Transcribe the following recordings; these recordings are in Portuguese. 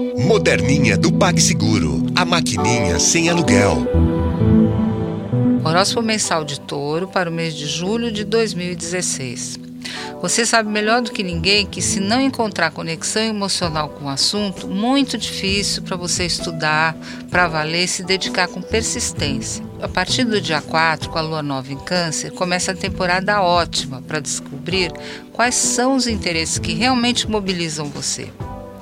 Moderninha do PagSeguro. A maquininha sem aluguel. Horóscopo mensal de touro para o mês de julho de 2016. Você sabe melhor do que ninguém que, se não encontrar conexão emocional com o assunto, muito difícil para você estudar, para valer e se dedicar com persistência. A partir do dia 4, com a lua nova em Câncer, começa a temporada ótima para descobrir quais são os interesses que realmente mobilizam você.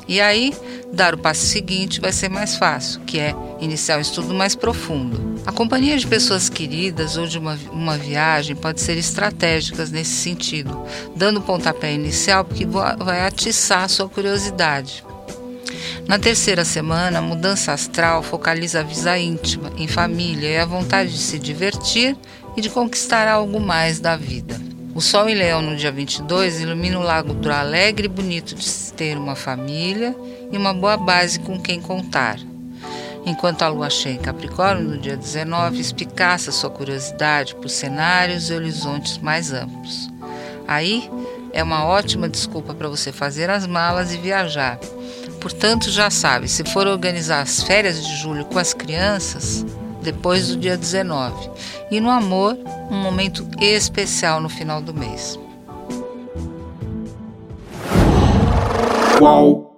E aí, dar o passo seguinte vai ser mais fácil, que é iniciar um estudo mais profundo. A companhia de pessoas queridas ou de uma, uma viagem pode ser estratégicas nesse sentido, dando pontapé inicial porque vai atiçar a sua curiosidade. Na terceira semana, a mudança astral focaliza a vida íntima, em família e a vontade de se divertir e de conquistar algo mais da vida. O Sol em Leão no dia 22 ilumina o lago do alegre e bonito de ter uma família e uma boa base com quem contar. Enquanto a lua cheia em Capricórnio no dia 19 espicaça sua curiosidade por cenários e horizontes mais amplos. Aí é uma ótima desculpa para você fazer as malas e viajar. Portanto, já sabe, se for organizar as férias de julho com as crianças, depois do dia 19. E no amor, um momento especial no final do mês. Qual?